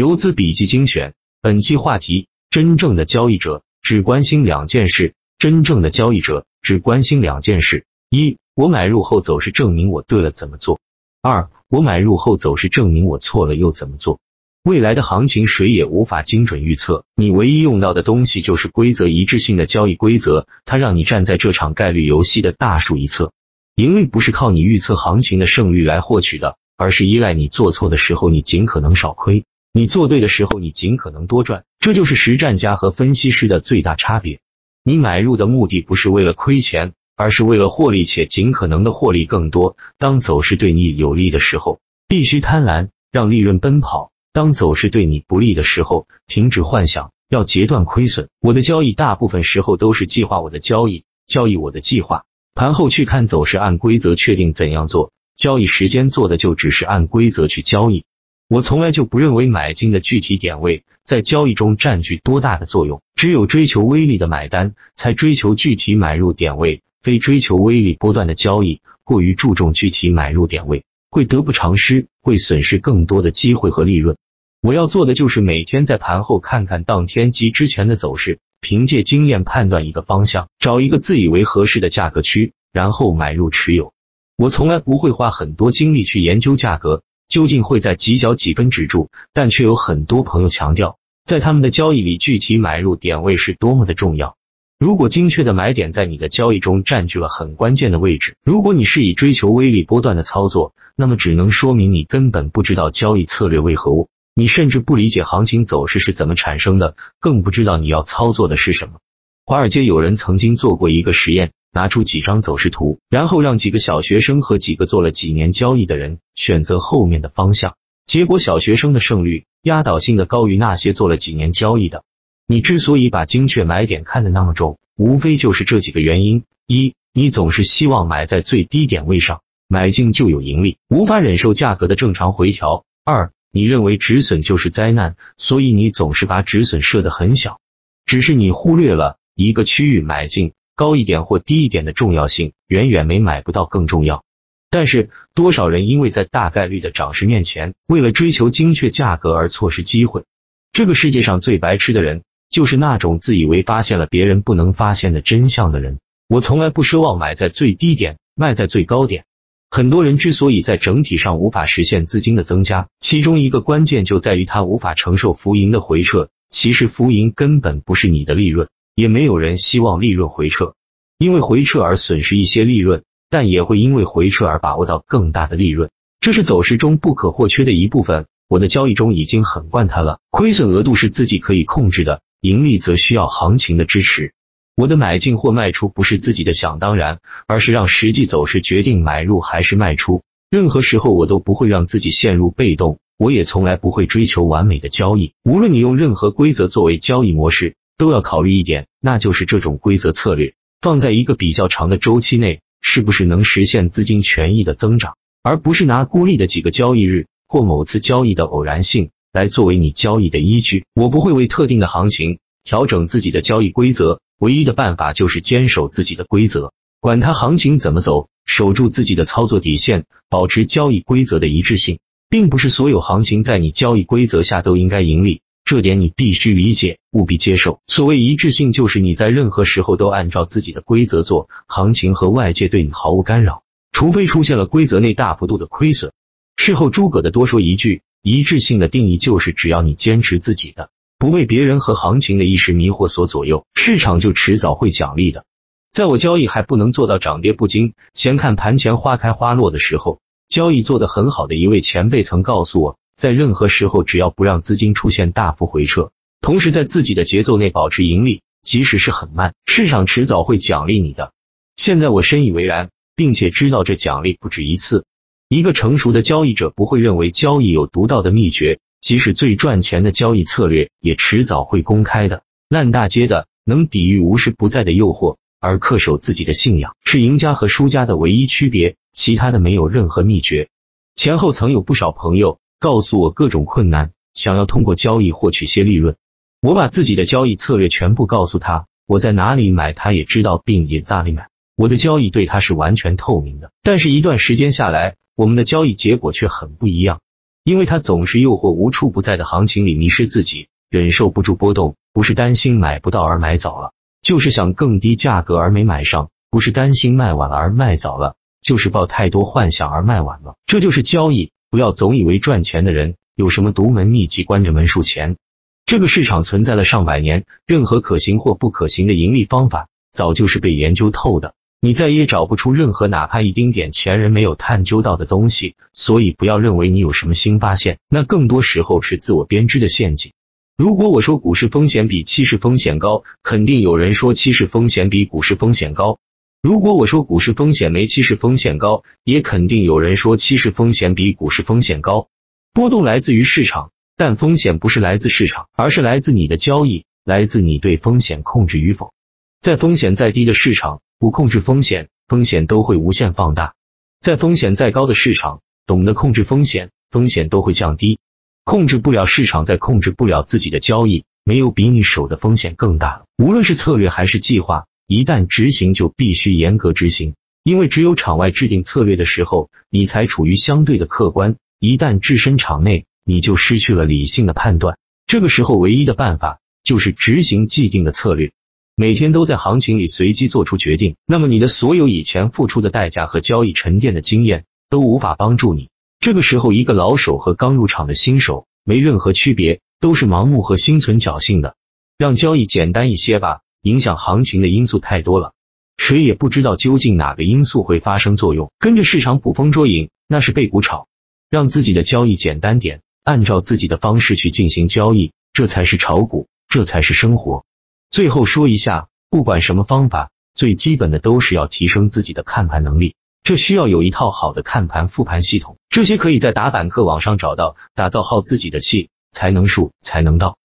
游资笔记精选，本期话题：真正的交易者只关心两件事。真正的交易者只关心两件事：一，我买入后走势证明我对了，怎么做？二，我买入后走势证明我错了，又怎么做？未来的行情谁也无法精准预测，你唯一用到的东西就是规则一致性的交易规则，它让你站在这场概率游戏的大树一侧。盈利不是靠你预测行情的胜率来获取的，而是依赖你做错的时候你尽可能少亏，你做对的时候你尽可能多赚。这就是实战家和分析师的最大差别。你买入的目的不是为了亏钱，而是为了获利，且尽可能的获利更多。当走势对你有利的时候，必须贪婪，让利润奔跑；当走势对你不利的时候，停止幻想，要截断亏损。我的交易大部分时候都是计划我的交易，交易我的计划。盘后去看走势，按规则确定怎样做。交易时间做的就只是按规则去交易。我从来就不认为买进的具体点位在交易中占据多大的作用，只有追求微利的买单才追求具体买入点位，非追求微利波段的交易过于注重具体买入点位，会得不偿失，会损失更多的机会和利润。我要做的就是每天在盘后看看当天及之前的走势，凭借经验判断一个方向，找一个自以为合适的价格区，然后买入持有。我从来不会花很多精力去研究价格。究竟会在几角几分止住？但却有很多朋友强调，在他们的交易里，具体买入点位是多么的重要。如果精确的买点在你的交易中占据了很关键的位置，如果你是以追求微利波段的操作，那么只能说明你根本不知道交易策略为何物，你甚至不理解行情走势是怎么产生的，更不知道你要操作的是什么。华尔街有人曾经做过一个实验。拿出几张走势图，然后让几个小学生和几个做了几年交易的人选择后面的方向。结果，小学生的胜率压倒性的高于那些做了几年交易的。你之所以把精确买点看得那么重，无非就是这几个原因：一，你总是希望买在最低点位上，买进就有盈利，无法忍受价格的正常回调；二，你认为止损就是灾难，所以你总是把止损设得很小。只是你忽略了一个区域买进。高一点或低一点的重要性远远没买不到更重要。但是多少人因为在大概率的涨势面前，为了追求精确价格而错失机会？这个世界上最白痴的人，就是那种自以为发现了别人不能发现的真相的人。我从来不奢望买在最低点，卖在最高点。很多人之所以在整体上无法实现资金的增加，其中一个关键就在于他无法承受浮盈的回撤。其实浮盈根本不是你的利润。也没有人希望利润回撤，因为回撤而损失一些利润，但也会因为回撤而把握到更大的利润，这是走势中不可或缺的一部分。我的交易中已经很惯它了，亏损额度是自己可以控制的，盈利则需要行情的支持。我的买进或卖出不是自己的想当然，而是让实际走势决定买入还是卖出。任何时候我都不会让自己陷入被动，我也从来不会追求完美的交易。无论你用任何规则作为交易模式。都要考虑一点，那就是这种规则策略放在一个比较长的周期内，是不是能实现资金权益的增长，而不是拿孤立的几个交易日或某次交易的偶然性来作为你交易的依据。我不会为特定的行情调整自己的交易规则，唯一的办法就是坚守自己的规则，管它行情怎么走，守住自己的操作底线，保持交易规则的一致性，并不是所有行情在你交易规则下都应该盈利。这点你必须理解，务必接受。所谓一致性，就是你在任何时候都按照自己的规则做，行情和外界对你毫无干扰，除非出现了规则内大幅度的亏损。事后诸葛的多说一句，一致性的定义就是只要你坚持自己的，不被别人和行情的一时迷惑所左右，市场就迟早会奖励的。在我交易还不能做到涨跌不惊，闲看盘前花开花落的时候，交易做得很好的一位前辈曾告诉我。在任何时候，只要不让资金出现大幅回撤，同时在自己的节奏内保持盈利，即使是很慢，市场迟早会奖励你的。现在我深以为然，并且知道这奖励不止一次。一个成熟的交易者不会认为交易有独到的秘诀，即使最赚钱的交易策略也迟早会公开的。烂大街的能抵御无时不在的诱惑，而恪守自己的信仰，是赢家和输家的唯一区别，其他的没有任何秘诀。前后曾有不少朋友。告诉我各种困难，想要通过交易获取些利润。我把自己的交易策略全部告诉他，我在哪里买，他也知道，并也大力买。我的交易对他是完全透明的。但是，一段时间下来，我们的交易结果却很不一样。因为他总是诱惑无处不在的行情里迷失自己，忍受不住波动，不是担心买不到而买早了，就是想更低价格而没买上，不是担心卖晚了而卖早了，就是抱太多幻想而卖晚了。这就是交易，不要总以为赚钱的人有什么独门秘籍，关着门数钱。这个市场存在了上百年，任何可行或不可行的盈利方法早就是被研究透的。你再也找不出任何哪怕一丁点前人没有探究到的东西，所以不要认为你有什么新发现，那更多时候是自我编织的陷阱。如果我说股市风险比期市风险高，肯定有人说期市风险比股市风险高；如果我说股市风险没期市风险高，也肯定有人说期市风险比股市风险高。波动来自于市场，但风险不是来自市场，而是来自你的交易，来自你对风险控制与否。在风险再低的市场。不控制风险，风险都会无限放大。在风险再高的市场，懂得控制风险，风险都会降低。控制不了市场，再控制不了自己的交易，没有比你手的风险更大了。无论是策略还是计划，一旦执行就必须严格执行，因为只有场外制定策略的时候，你才处于相对的客观；一旦置身场内，你就失去了理性的判断。这个时候，唯一的办法就是执行既定的策略。每天都在行情里随机做出决定，那么你的所有以前付出的代价和交易沉淀的经验都无法帮助你。这个时候，一个老手和刚入场的新手没任何区别，都是盲目和心存侥幸的。让交易简单一些吧，影响行情的因素太多了，谁也不知道究竟哪个因素会发生作用。跟着市场捕风捉影，那是被股炒。让自己的交易简单点，按照自己的方式去进行交易，这才是炒股，这才是生活。最后说一下，不管什么方法，最基本的都是要提升自己的看盘能力。这需要有一套好的看盘复盘系统，这些可以在打板客网上找到。打造好自己的气，才能数，才能到。